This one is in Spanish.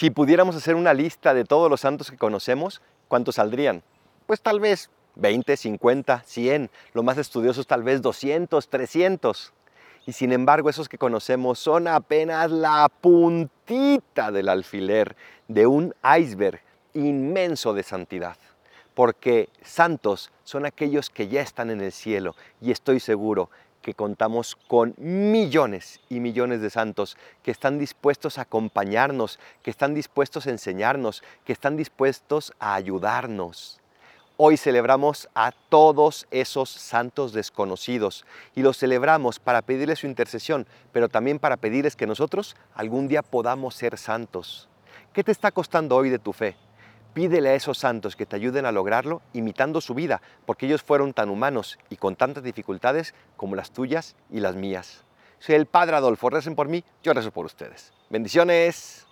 Si pudiéramos hacer una lista de todos los santos que conocemos, ¿cuántos saldrían? Pues tal vez 20, 50, 100, lo más estudiosos tal vez 200, 300. Y sin embargo, esos que conocemos son apenas la puntita del alfiler de un iceberg inmenso de santidad. Porque santos son aquellos que ya están en el cielo y estoy seguro que contamos con millones y millones de santos que están dispuestos a acompañarnos, que están dispuestos a enseñarnos, que están dispuestos a ayudarnos. Hoy celebramos a todos esos santos desconocidos y los celebramos para pedirles su intercesión, pero también para pedirles que nosotros algún día podamos ser santos. ¿Qué te está costando hoy de tu fe? Pídele a esos santos que te ayuden a lograrlo imitando su vida, porque ellos fueron tan humanos y con tantas dificultades como las tuyas y las mías. Soy el Padre Adolfo, recen por mí, yo rezo por ustedes. Bendiciones.